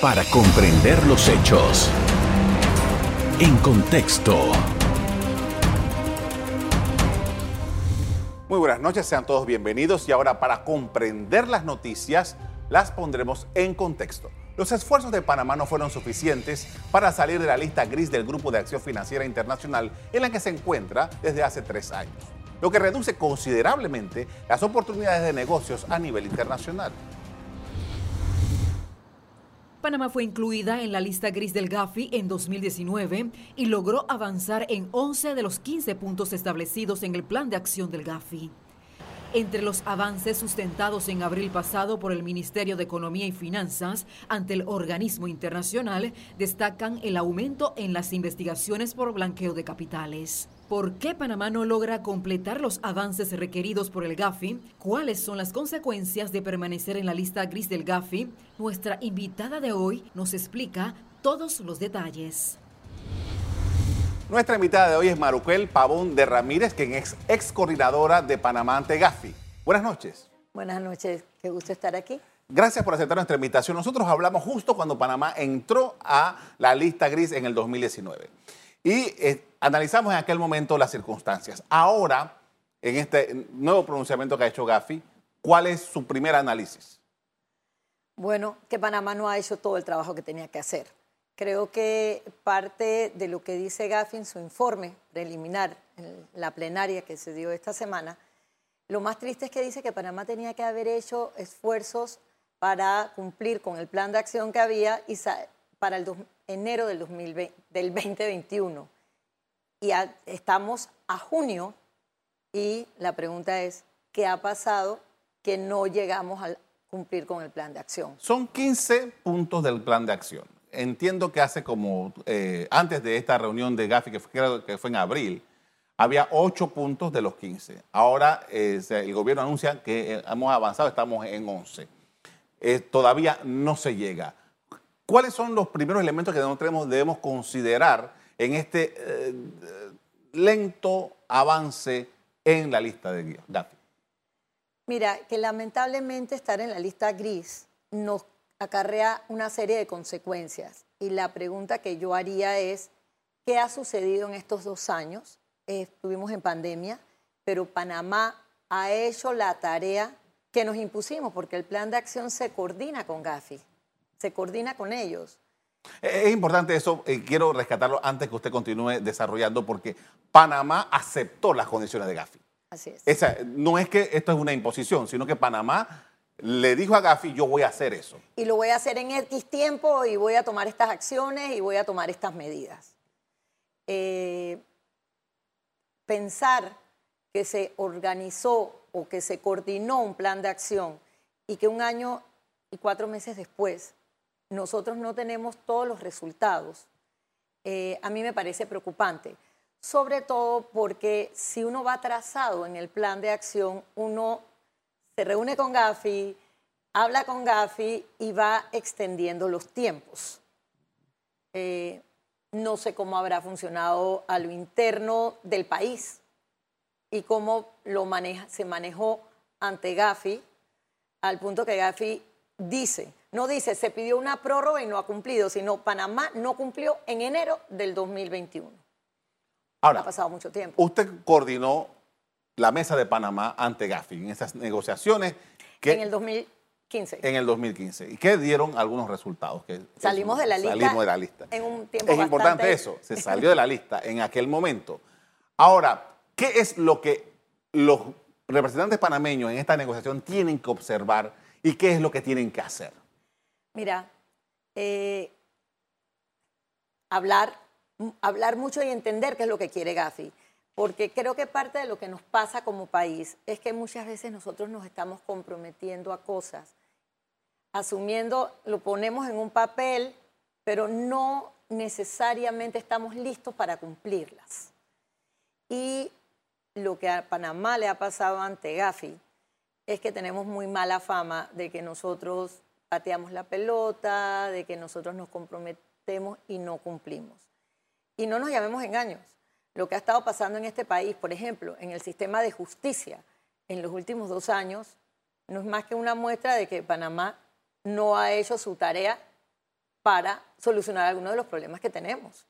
para comprender los hechos. En contexto. Muy buenas noches, sean todos bienvenidos y ahora para comprender las noticias las pondremos en contexto. Los esfuerzos de Panamá no fueron suficientes para salir de la lista gris del Grupo de Acción Financiera Internacional en la que se encuentra desde hace tres años, lo que reduce considerablemente las oportunidades de negocios a nivel internacional. Panamá fue incluida en la lista gris del Gafi en 2019 y logró avanzar en 11 de los 15 puntos establecidos en el plan de acción del Gafi. Entre los avances sustentados en abril pasado por el Ministerio de Economía y Finanzas ante el organismo internacional destacan el aumento en las investigaciones por blanqueo de capitales. ¿Por qué Panamá no logra completar los avances requeridos por el GAFI? ¿Cuáles son las consecuencias de permanecer en la lista gris del GAFI? Nuestra invitada de hoy nos explica todos los detalles. Nuestra invitada de hoy es Maruquel Pavón de Ramírez, quien es ex coordinadora de Panamá ante GAFI. Buenas noches. Buenas noches, qué gusto estar aquí. Gracias por aceptar nuestra invitación. Nosotros hablamos justo cuando Panamá entró a la lista gris en el 2019. Y eh, analizamos en aquel momento las circunstancias. Ahora, en este nuevo pronunciamiento que ha hecho Gafi, ¿cuál es su primer análisis? Bueno, que Panamá no ha hecho todo el trabajo que tenía que hacer. Creo que parte de lo que dice Gafi en su informe preliminar, en la plenaria que se dio esta semana, lo más triste es que dice que Panamá tenía que haber hecho esfuerzos para cumplir con el plan de acción que había para el enero del, 2020, del 2021. Y estamos a junio y la pregunta es, ¿qué ha pasado que no llegamos a cumplir con el plan de acción? Son 15 puntos del plan de acción. Entiendo que hace como, eh, antes de esta reunión de Gafi, que creo que fue en abril, había 8 puntos de los 15. Ahora eh, el gobierno anuncia que eh, hemos avanzado, estamos en 11. todavía no se llega. ¿Cuáles son los primeros elementos que debemos considerar en este eh, lento avance en la lista de GAFI? Mira, que lamentablemente estar en la lista gris nos acarrea una serie de consecuencias. Y la pregunta que yo haría es, ¿qué ha sucedido en estos dos años? estuvimos en pandemia, pero Panamá ha hecho la tarea que nos impusimos, porque el plan de acción se coordina con GAFI se coordina con ellos. Es importante eso, eh, quiero rescatarlo antes que usted continúe desarrollando, porque Panamá aceptó las condiciones de Gafi. Así es. Esa, no es que esto es una imposición, sino que Panamá le dijo a Gafi, yo voy a hacer eso. Y lo voy a hacer en X tiempo y voy a tomar estas acciones y voy a tomar estas medidas. Eh, pensar que se organizó o que se coordinó un plan de acción y que un año y cuatro meses después nosotros no tenemos todos los resultados, eh, a mí me parece preocupante. Sobre todo porque si uno va atrasado en el plan de acción, uno se reúne con Gafi, habla con Gafi y va extendiendo los tiempos. Eh, no sé cómo habrá funcionado a lo interno del país y cómo se manejó ante Gafi, al punto que Gafi dice, no dice se pidió una prórroga y no ha cumplido, sino Panamá no cumplió en enero del 2021. Ahora, ha pasado mucho tiempo. Usted coordinó la mesa de Panamá ante Gafi en esas negociaciones. Que, en el 2015. En el 2015. ¿Y qué dieron algunos resultados? Que salimos de la lista. Salimos de la lista. En un tiempo Es importante eso, se salió de la lista en aquel momento. Ahora, ¿qué es lo que los representantes panameños en esta negociación tienen que observar y qué es lo que tienen que hacer? Mira, eh, hablar, hablar mucho y entender qué es lo que quiere Gafi. Porque creo que parte de lo que nos pasa como país es que muchas veces nosotros nos estamos comprometiendo a cosas, asumiendo, lo ponemos en un papel, pero no necesariamente estamos listos para cumplirlas. Y lo que a Panamá le ha pasado ante Gafi es que tenemos muy mala fama de que nosotros pateamos la pelota, de que nosotros nos comprometemos y no cumplimos. Y no nos llamemos engaños. Lo que ha estado pasando en este país, por ejemplo, en el sistema de justicia en los últimos dos años, no es más que una muestra de que Panamá no ha hecho su tarea para solucionar algunos de los problemas que tenemos.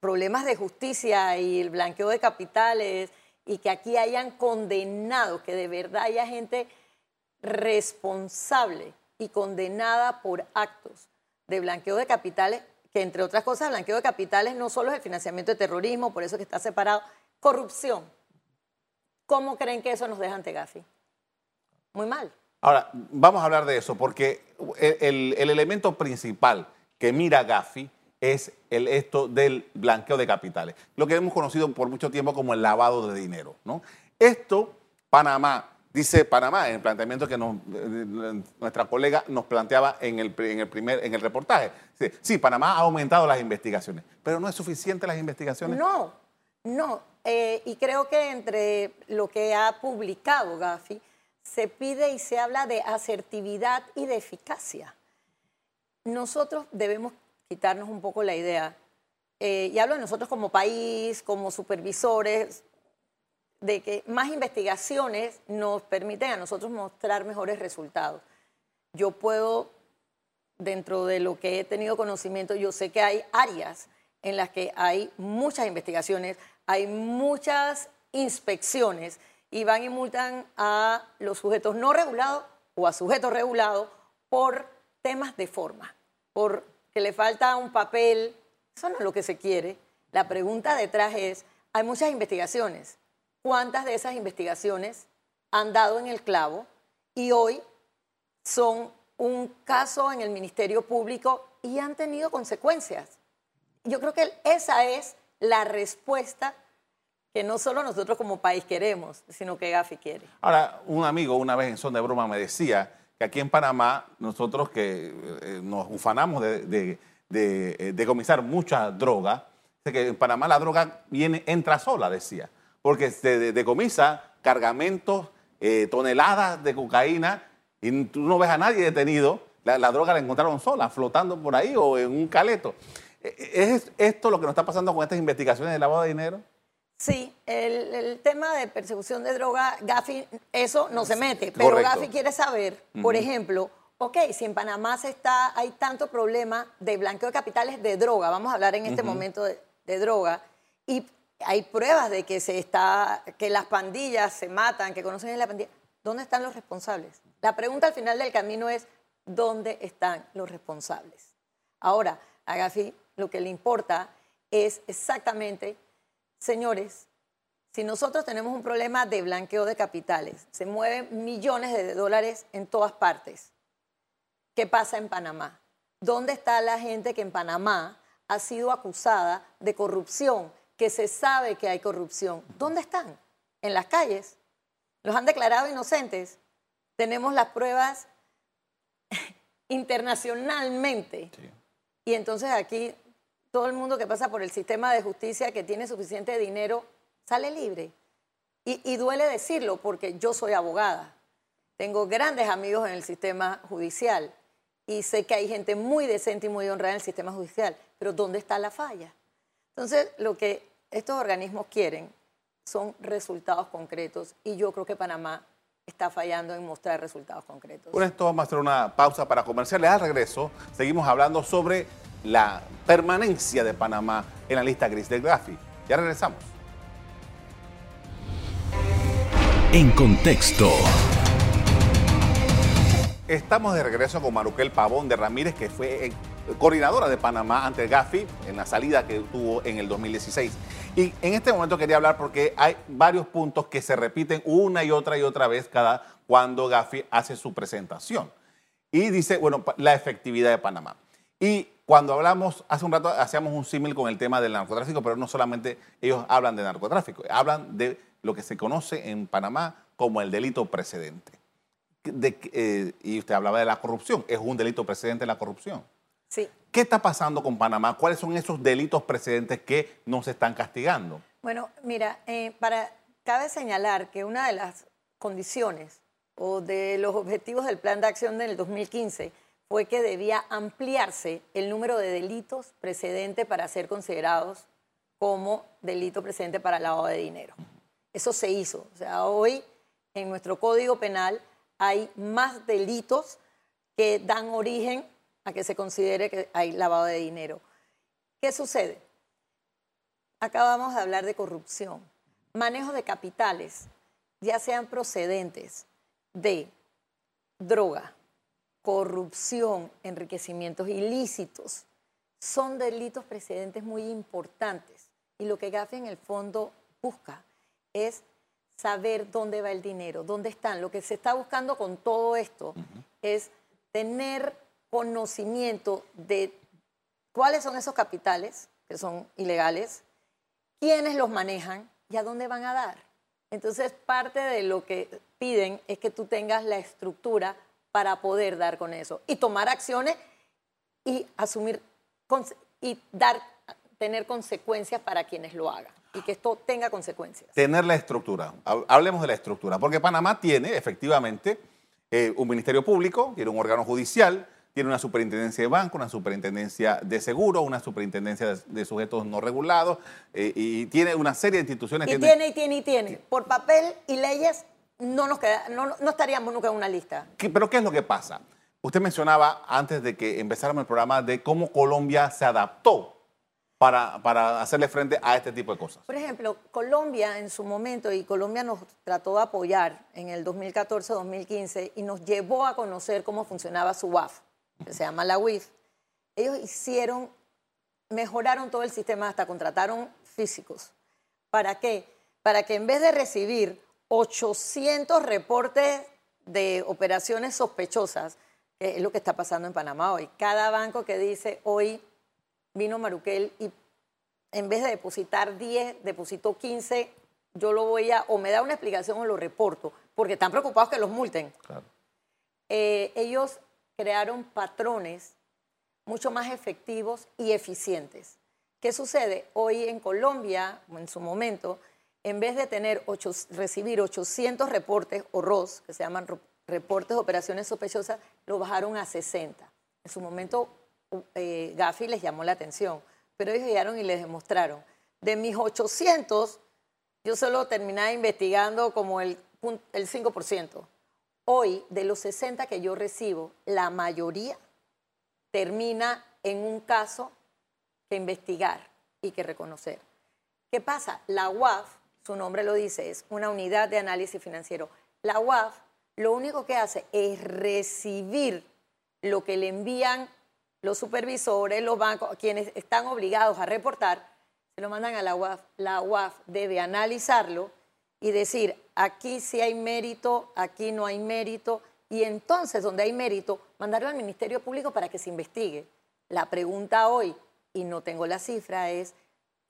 Problemas de justicia y el blanqueo de capitales y que aquí hayan condenado, que de verdad haya gente responsable y condenada por actos de blanqueo de capitales, que entre otras cosas, blanqueo de capitales no solo es el financiamiento de terrorismo, por eso que está separado, corrupción. ¿Cómo creen que eso nos deja ante Gafi? Muy mal. Ahora, vamos a hablar de eso, porque el, elemento principal que mira Gafi es el, esto del blanqueo de capitales, lo que hemos conocido por mucho tiempo como el lavado de dinero. ¿no? Esto, Panamá, dice Panamá, en el planteamiento que nuestra colega nos planteaba en el, en el, primer, en el reportaje. Sí, Panamá ha aumentado las investigaciones, pero no es suficiente las investigaciones. No, no. Eh, y creo que entre lo que ha publicado Gafi, se pide y se habla de asertividad y de eficacia. Nosotros debemos quitarnos un poco la idea, eh, y hablo de nosotros como país, como supervisores, de que más investigaciones nos permiten a nosotros mostrar mejores resultados. Yo puedo, dentro de lo que he tenido conocimiento, yo sé que hay áreas en las que hay muchas investigaciones, hay muchas inspecciones y van y multan a los sujetos no regulados o a sujetos regulados por temas de forma, por que le falta un papel, eso no es lo que se quiere. La pregunta detrás es, hay muchas investigaciones, ¿cuántas de esas investigaciones han dado en el clavo y hoy son un caso en el Ministerio Público y han tenido consecuencias? Yo creo que esa es la respuesta que no solo nosotros como país queremos, sino que Gafi quiere. Ahora, un amigo una vez en son de broma me decía que aquí en Panamá nosotros que eh, nos ufanamos de, de, de, decomisar mucha droga, que en Panamá la droga viene, entra sola, decía, porque se decomisa cargamentos, eh, toneladas de cocaína y tú no ves a nadie detenido, la, la droga la encontraron sola, flotando por ahí o en un caleto. ¿E, e, ¿Es esto lo que nos está pasando con estas investigaciones de lavado de dinero? Sí, el, tema de persecución de droga, Gafi, eso no se mete, pero Gafi quiere saber, por ejemplo, ok, si en Panamá se está, hay tanto problema de blanqueo de capitales de droga, vamos a hablar en este momento de, de, droga, y hay pruebas de que se está, que las pandillas se matan, que conocen la pandilla, ¿dónde están los responsables? La pregunta al final del camino es, ¿dónde están los responsables? Ahora, a Gafi lo que le importa es exactamente Señores, si nosotros tenemos un problema de blanqueo de capitales, se mueven millones de dólares en todas partes, ¿qué pasa en Panamá? ¿Dónde está la gente que en Panamá ha sido acusada de corrupción, que se sabe que hay corrupción? ¿Dónde están? En las calles. Los han declarado inocentes. Tenemos las pruebas internacionalmente. Y entonces aquí todo el mundo que pasa por el sistema de justicia que tiene suficiente dinero sale libre. Y, duele decirlo porque yo soy abogada. Tengo grandes amigos en el sistema judicial y sé que hay gente muy decente y muy honrada en el sistema judicial, pero ¿dónde está la falla? Entonces, lo que estos organismos quieren son resultados concretos y yo creo que Panamá está fallando en mostrar resultados concretos. Con esto vamos a hacer una pausa para comerciales. Al regreso, seguimos hablando sobre la permanencia de Panamá en la lista gris del Gafi. Ya regresamos. En contexto. Estamos de regreso con Maruquel Pavón de Ramírez, que fue eh, coordinadora de Panamá ante el Gafi en la salida que tuvo en el 2016. Y en este momento quería hablar porque hay varios puntos que se repiten una y otra y otra vez cada cuando Gafi hace su presentación. Y dice, bueno, la efectividad de Panamá. Y cuando hablamos, hace un rato hacíamos un símil con el tema del narcotráfico, pero no solamente ellos hablan de narcotráfico, hablan de lo que se conoce en Panamá como el delito precedente. Eh, y usted hablaba de la corrupción, es un delito precedente la corrupción. Sí. ¿Qué está pasando con Panamá? ¿Cuáles son esos delitos precedentes que no se están castigando? Bueno, mira, eh, para, cabe señalar que una de las condiciones o de los objetivos del plan de acción del 2015 fue que debía ampliarse el número de delitos precedentes para ser considerados como delito precedente para lavado de dinero. Eso se hizo. O sea, hoy en nuestro Código Penal hay más delitos que dan origen a que se considere que hay lavado de dinero. ¿Qué sucede? Acabamos de hablar de corrupción, manejo de capitales, ya sean procedentes de droga, corrupción, enriquecimientos ilícitos, son delitos precedentes muy importantes. Y lo que Gafi en el fondo busca es saber dónde va el dinero, dónde están. Lo que se está buscando con todo esto es tener conocimiento de cuáles son esos capitales que son ilegales, quiénes los manejan y a dónde van a dar. Entonces, parte de lo que piden es que tú tengas la estructura para poder dar con eso y tomar acciones y asumir y dar, tener consecuencias para quienes lo hagan y que esto tenga consecuencias. Tener la estructura. Hablemos de la estructura, porque Panamá tiene efectivamente eh, un ministerio público, tiene un órgano judicial, tiene una superintendencia de banco, una superintendencia de seguro, una superintendencia de, sujetos no regulados eh, y tiene una serie de instituciones. Y tiene, y tiene, y tiene. Por papel y leyes no, nos queda, no, estaríamos nunca en una lista. ¿Pero qué es lo que pasa? Usted mencionaba antes de que empezáramos el programa de cómo Colombia se adaptó para, para, hacerle frente a este tipo de cosas. Por ejemplo, Colombia en su momento, y Colombia nos trató de apoyar en el 2014-2015 y nos llevó a conocer cómo funcionaba su WAF que se llama la WIF, ellos hicieron, mejoraron todo el sistema, hasta contrataron físicos. ¿Para qué? Para que en vez de recibir 800 reportes de operaciones sospechosas, que es lo que está pasando en Panamá hoy, cada banco que dice hoy vino Maruquel y en vez de depositar 10, depositó 15, yo lo voy a, o me da una explicación o lo reporto, porque están preocupados que los multen. Eh, ellos crearon patrones mucho más efectivos y eficientes. ¿Qué sucede? Hoy en Colombia, en su momento, en vez de tener recibir 800 reportes o ROS, que se llaman reportes de operaciones sospechosas, lo bajaron a 60. En su momento, eh, Gafi les llamó la atención, pero ellos llegaron y les demostraron. De mis 800, yo solo terminaba investigando como el, el 5%. Hoy, de los 60 que yo recibo, la mayoría termina en un caso que investigar y que reconocer. ¿Qué pasa? La UAF, su nombre lo dice, es una unidad de análisis financiero. La UAF lo único que hace es recibir lo que le envían los supervisores, los bancos, quienes están obligados a reportar, se lo mandan a la UAF. La UAF debe analizarlo y decir, aquí sí hay mérito, aquí no hay mérito, y entonces donde hay mérito, mandarlo al Ministerio Público para que se investigue. La pregunta hoy, y no tengo la cifra, es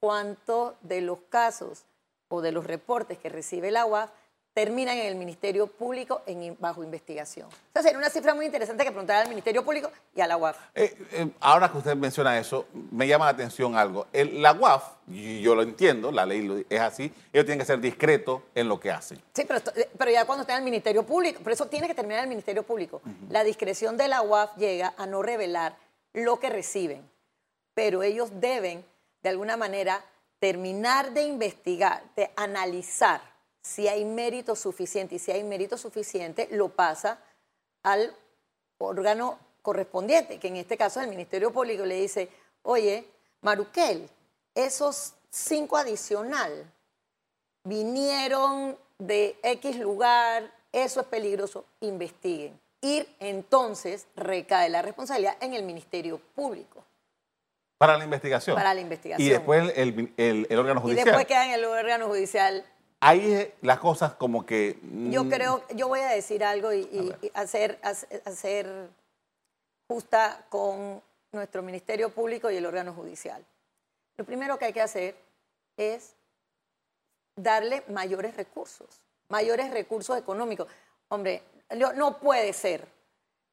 cuánto de los casos o de los reportes que recibe la UAF terminan en el Ministerio Público en, bajo investigación. Entonces, sería una cifra muy interesante que preguntar al Ministerio Público y a la UAF. Eh, eh, ahora que usted menciona eso, me llama la atención algo. la UAF, y yo lo entiendo, la ley es así, ellos tienen que ser discretos en lo que hacen. Sí, pero, eh, pero ya cuando están en el Ministerio Público, por eso tiene que terminar en el Ministerio Público. La discreción de la UAF llega a no revelar lo que reciben, pero ellos deben, de alguna manera, terminar de investigar, de analizar si hay mérito suficiente y si hay mérito suficiente, lo pasa al órgano correspondiente, que en este caso es el Ministerio Público, le dice, oye, Maruquel, esos cinco adicional vinieron de X lugar, eso es peligroso, investiguen. Ir entonces recae la responsabilidad en el Ministerio Público. Para la investigación. Para la investigación. Y después el, el órgano judicial. Y después queda en el órgano judicial ahí las cosas como que... Yo mm, creo, yo voy a decir algo y, hacer, hacer justa con nuestro Ministerio Público y el órgano judicial. Lo primero que hay que hacer es darle mayores recursos, mayores recursos económicos. Hombre, no puede ser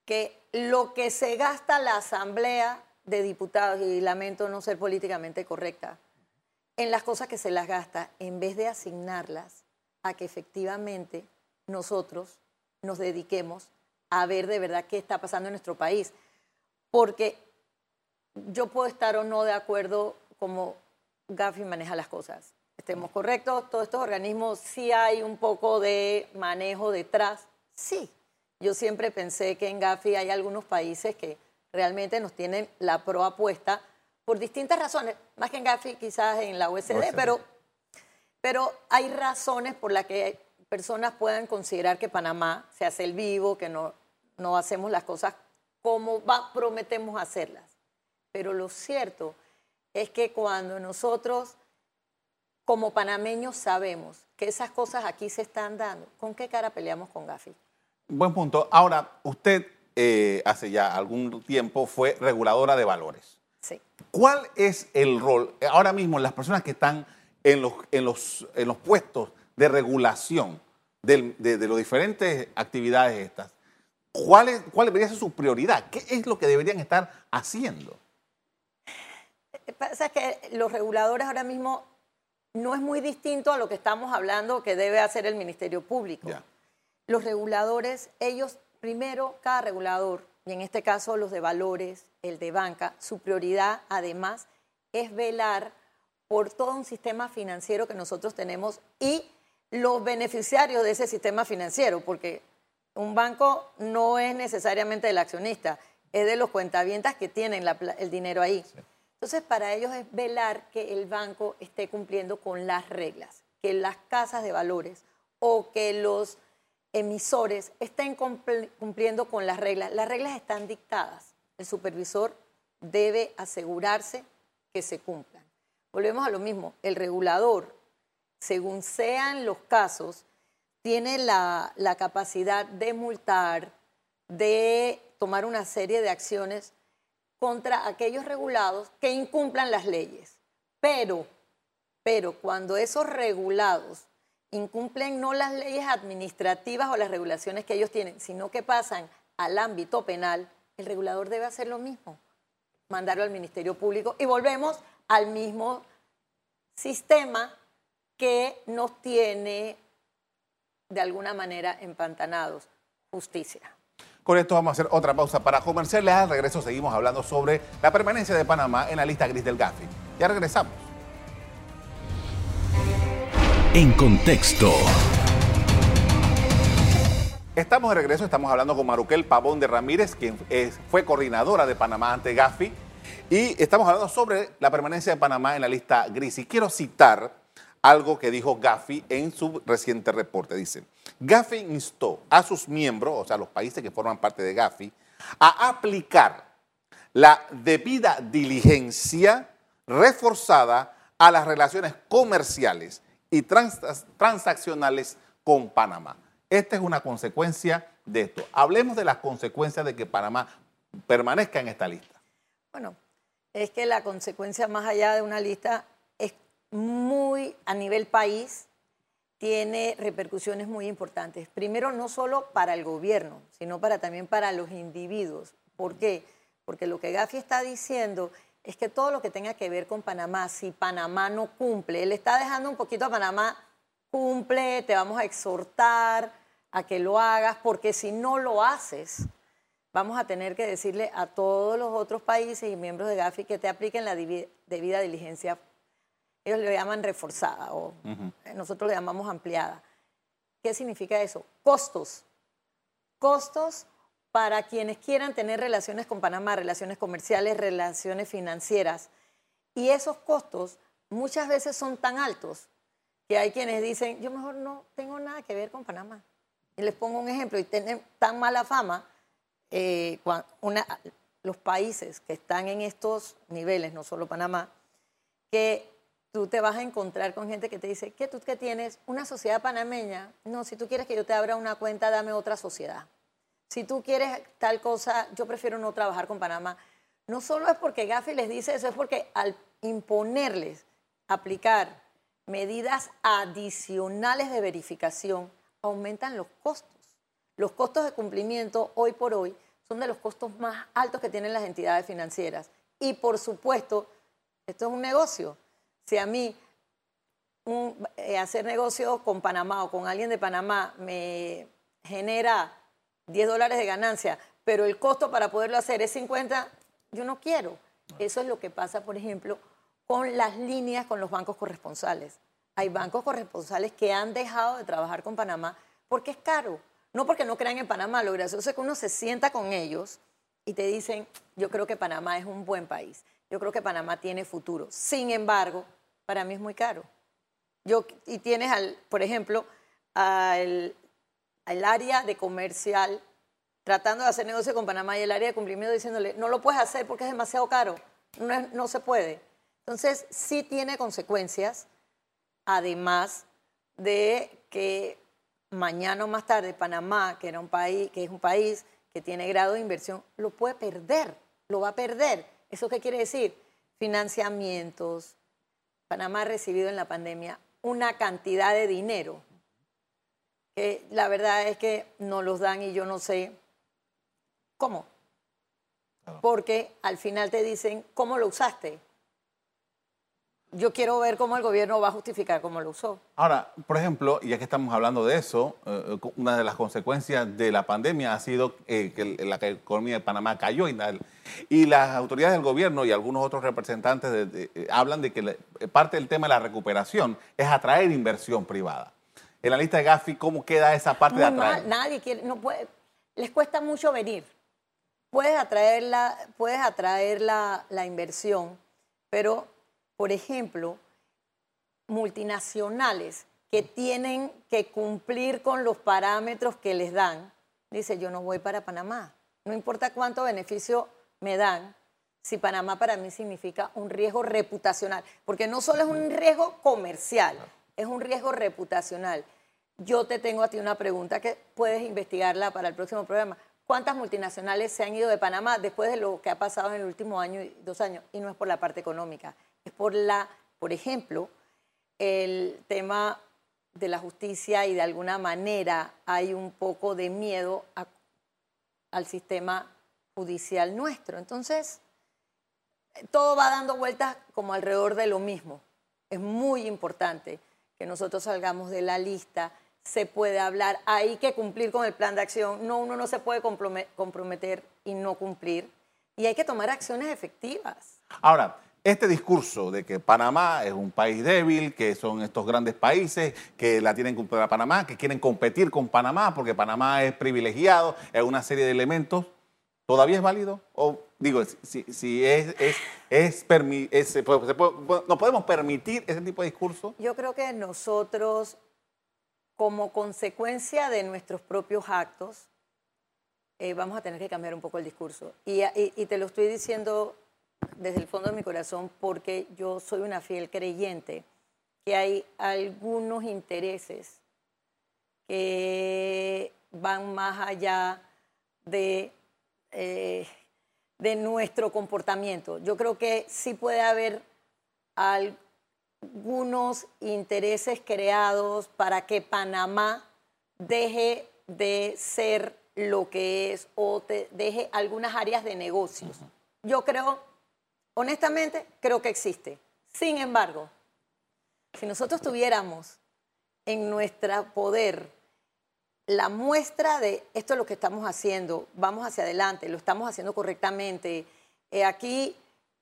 que lo que se gasta la Asamblea de Diputados, y lamento no ser políticamente correcta, en las cosas que se las gasta, en vez de asignarlas a que efectivamente nosotros nos dediquemos a ver de verdad qué está pasando en nuestro país. Porque yo puedo estar o no de acuerdo como Gafi maneja las cosas. Estemos correctos, todos estos organismos sí hay un poco de manejo detrás. Sí, yo siempre pensé que en Gafi hay algunos países que realmente nos tienen la proa puesta por distintas razones, más que en Gafi, quizás en la OECD, OECD. pero, pero hay razones por las que personas puedan considerar que Panamá se hace el vivo, que no, no hacemos las cosas como va- prometemos hacerlas. Pero lo cierto es que cuando nosotros, como panameños, sabemos que esas cosas aquí se están dando, ¿con qué cara peleamos con Gafi? Buen punto. Ahora, usted eh, hace ya algún tiempo fue reguladora de valores. Sí. ¿Cuál es el rol eh, ahora mismo las personas que están en los, en los, en los puestos de regulación del- de, de las diferentes actividades estas? ¿Cuál, es, ¿Cuál debería ser su prioridad? ¿Qué es lo que deberían estar haciendo? Pasa que los reguladores ahora mismo no es muy distinto a lo que estamos hablando que debe hacer el Ministerio Público. Los reguladores, ellos, primero, cada regulador, y en este caso los de valores, el de banca, su prioridad además es velar por todo un sistema financiero que nosotros tenemos y los beneficiarios de ese sistema financiero, porque un banco no es necesariamente el accionista, es de los cuentavientas que tienen la el dinero ahí. Entonces, para ellos es velar que el banco esté cumpliendo con las reglas, que las casas de valores o que los emisores estén cumpl- cumpliendo con las reglas. Las reglas están dictadas. El supervisor debe asegurarse que se cumplan. Volvemos a lo mismo. El regulador, según sean los casos, tiene la, capacidad de multar, de tomar una serie de acciones contra aquellos regulados que incumplan las leyes. Pero, pero cuando esos regulados incumplen no las leyes administrativas o las regulaciones que ellos tienen, sino que pasan al ámbito penal, el regulador debe hacer lo mismo, mandarlo al Ministerio Público y volvemos al mismo sistema que nos tiene de alguna manera empantanados, justicia. Con esto vamos a hacer otra pausa para comerciales. Al regreso seguimos hablando sobre la permanencia de Panamá en la lista gris del GAFI. Ya regresamos. En contexto. Estamos de regreso, estamos hablando con Maruquel Pavón de Ramírez, quien fue coordinadora de Panamá ante Gafi, y estamos hablando sobre la permanencia de Panamá en la lista gris. Y quiero citar algo que dijo Gafi en su reciente reporte. Dice, Gafi instó a sus miembros, o sea, los países que forman parte de Gafi, a aplicar la debida diligencia reforzada a las relaciones comerciales y trans- transaccionales con Panamá. Esta es una consecuencia de esto. Hablemos de las consecuencias de que Panamá permanezca en esta lista. Bueno, es que la consecuencia más allá de una lista es muy a nivel país, tiene repercusiones muy importantes. Primero, no solo para el gobierno, sino para, también para los individuos. ¿Por qué? Porque lo que Gafi está diciendo es que todo lo que tenga que ver con Panamá, si Panamá no cumple, él está dejando un poquito a Panamá, cumple, te vamos a exhortar a que lo hagas, porque si no lo haces, vamos a tener que decirle a todos los otros países y miembros de Gafi que te apliquen la debida diligencia. Ellos le llaman reforzada o nosotros le llamamos ampliada. ¿Qué significa eso? Costos. Costos para quienes quieran tener relaciones con Panamá, relaciones comerciales, relaciones financieras. Y esos costos muchas veces son tan altos que hay quienes dicen, yo mejor no tengo nada que ver con Panamá. Y les pongo un ejemplo, y tienen tan mala fama eh, una- los países que están en estos niveles, no solo Panamá, que tú te vas a encontrar con gente que te dice, ¿qué tú qué tienes? ¿Una sociedad panameña? No, si tú quieres que yo te abra una cuenta, dame otra sociedad. Si tú quieres tal cosa, yo prefiero no trabajar con Panamá. No solo es porque Gafi les dice eso, es porque al imponerles aplicar medidas adicionales de verificación, aumentan los costos. Los costos de cumplimiento hoy por hoy son de los costos más altos que tienen las entidades financieras. Y por supuesto, esto es un negocio. Si a mí un- eh, hacer negocio con Panamá o con alguien de Panamá me genera 10 dólares de ganancia, pero el costo para poderlo hacer es 50, yo no quiero. Eso es lo que pasa, por ejemplo, con las líneas con los bancos corresponsales. Hay bancos corresponsales que han dejado de trabajar con Panamá porque es caro. No porque no crean en Panamá, lo gracioso es que uno se sienta con ellos y te dicen, yo creo que Panamá es un buen país, yo creo que Panamá tiene futuro. Sin embargo, para mí es muy caro. Yo, y tienes, al, por ejemplo, al, área de comercial tratando de hacer negocio con Panamá y el área de cumplimiento diciéndole, no lo puedes hacer porque es demasiado caro, no, no se puede. Entonces, sí tiene consecuencias, además de que mañana o más tarde Panamá, que, era un país, que es un país que tiene grado de inversión, lo puede perder, lo va a perder. ¿Eso qué quiere decir? Financiamientos. Panamá ha recibido en la pandemia una cantidad de dinero que la verdad es que no los dan y yo no sé cómo. Porque al final te dicen, ¿cómo lo usaste? Yo quiero ver cómo el gobierno va a justificar cómo lo usó. Ahora, por ejemplo, ya que estamos hablando de eso, eh, una de las consecuencias de la pandemia ha sido eh, que la economía de Panamá cayó y, y las autoridades del gobierno y algunos otros representantes de- de- eh, hablan de que la- eh, parte del tema de la recuperación es atraer inversión privada. En la lista de Gafi, ¿cómo queda esa parte de Muy atraer? mal, nadie quiere, no puede, les cuesta mucho venir. Puedes atraer la, puedes atraer la, la inversión, pero, por ejemplo, multinacionales que tienen que cumplir con los parámetros que les dan, dice, yo no voy para Panamá. No importa cuánto beneficio me dan, si Panamá para mí significa un riesgo reputacional, porque no solo es un riesgo comercial, es un riesgo reputacional. Yo te tengo a ti una pregunta que puedes investigarla para el próximo programa. ¿Cuántas multinacionales se han ido de Panamá después de lo que ha pasado en el último año y dos años? Y no es por la parte económica, es por la, por ejemplo, el tema de la justicia y de alguna manera hay un poco de miedo al sistema judicial nuestro. Entonces, todo va dando vueltas como alrededor de lo mismo. Es muy importante que nosotros salgamos de la lista, se puede hablar, hay que cumplir con el plan de acción, no, uno no se puede comprome- comprometer y no cumplir, y hay que tomar acciones efectivas. Ahora, este discurso de que Panamá es un país débil, que son estos grandes países que la tienen cumplir a Panamá, que quieren competir con Panamá porque Panamá es privilegiado, es una serie de elementos, ¿todavía es válido? O digo, si, si es, es, es, ¿nos podemos permitir ese tipo de discurso? Yo creo que nosotros, como consecuencia de nuestros propios actos, eh, vamos a tener que cambiar un poco el discurso. Y- y te lo estoy diciendo desde el fondo de mi corazón porque yo soy una fiel creyente que hay algunos intereses que van más allá de, eh, de nuestro comportamiento. Yo creo que sí puede haber algunos intereses creados para que Panamá deje de ser lo que es o te- deje algunas áreas de negocios. Yo creo, honestamente, creo que existe. Sin embargo, si nosotros tuviéramos en nuestro poder la muestra de esto es lo que estamos haciendo, vamos hacia adelante, lo estamos haciendo correctamente. Eh, aquí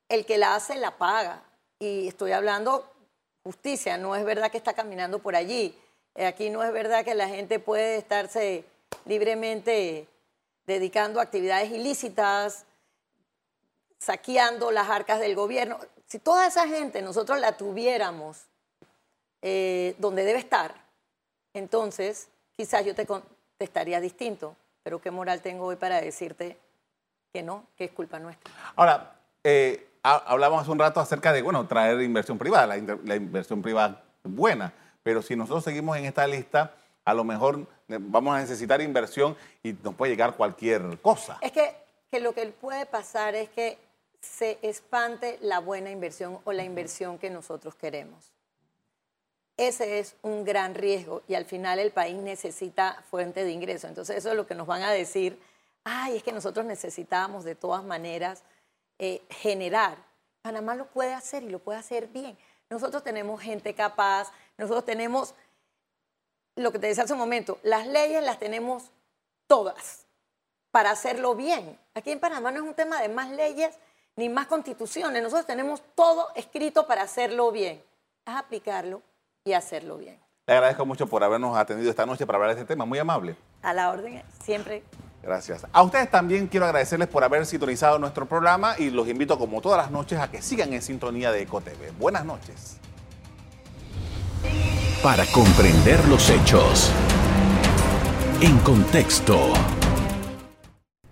el que la hace la paga. Y estoy hablando justicia, no es verdad que está caminando por allí. Eh, aquí no es verdad que la gente puede estarse libremente dedicando a actividades ilícitas, saqueando las arcas del gobierno. Si toda esa gente nosotros la tuviéramos eh, donde debe estar, entonces quizás yo te contestaría distinto, pero ¿qué moral tengo hoy para decirte que no, que es culpa nuestra? Ahora, eh, ha- hablamos hace un rato acerca de, bueno, traer inversión privada, la, inversión privada es buena, pero si nosotros seguimos en esta lista, a lo mejor eh, vamos a necesitar inversión y nos puede llegar cualquier cosa. Es que, que lo que puede pasar es que se espante la buena inversión o la inversión que nosotros queremos. Ese es un gran riesgo y al final el país necesita fuente de ingreso. Entonces eso es lo que nos van a decir, ay, es que nosotros necesitamos de todas maneras eh, generar. Panamá lo puede hacer y lo puede hacer bien. Nosotros tenemos gente capaz, nosotros tenemos, lo que te decía hace un momento, las leyes las tenemos todas para hacerlo bien. Aquí en Panamá no es un tema de más leyes ni más constituciones. Nosotros tenemos todo escrito para hacerlo bien. Es aplicarlo y hacerlo bien. Le agradezco mucho por habernos atendido esta noche para hablar de este tema, muy amable. A la orden, siempre Gracias. A ustedes también quiero agradecerles por haber sintonizado nuestro programa y los invito como todas las noches a que sigan en sintonía de EcoTV. Buenas noches. Para comprender los hechos. En contexto.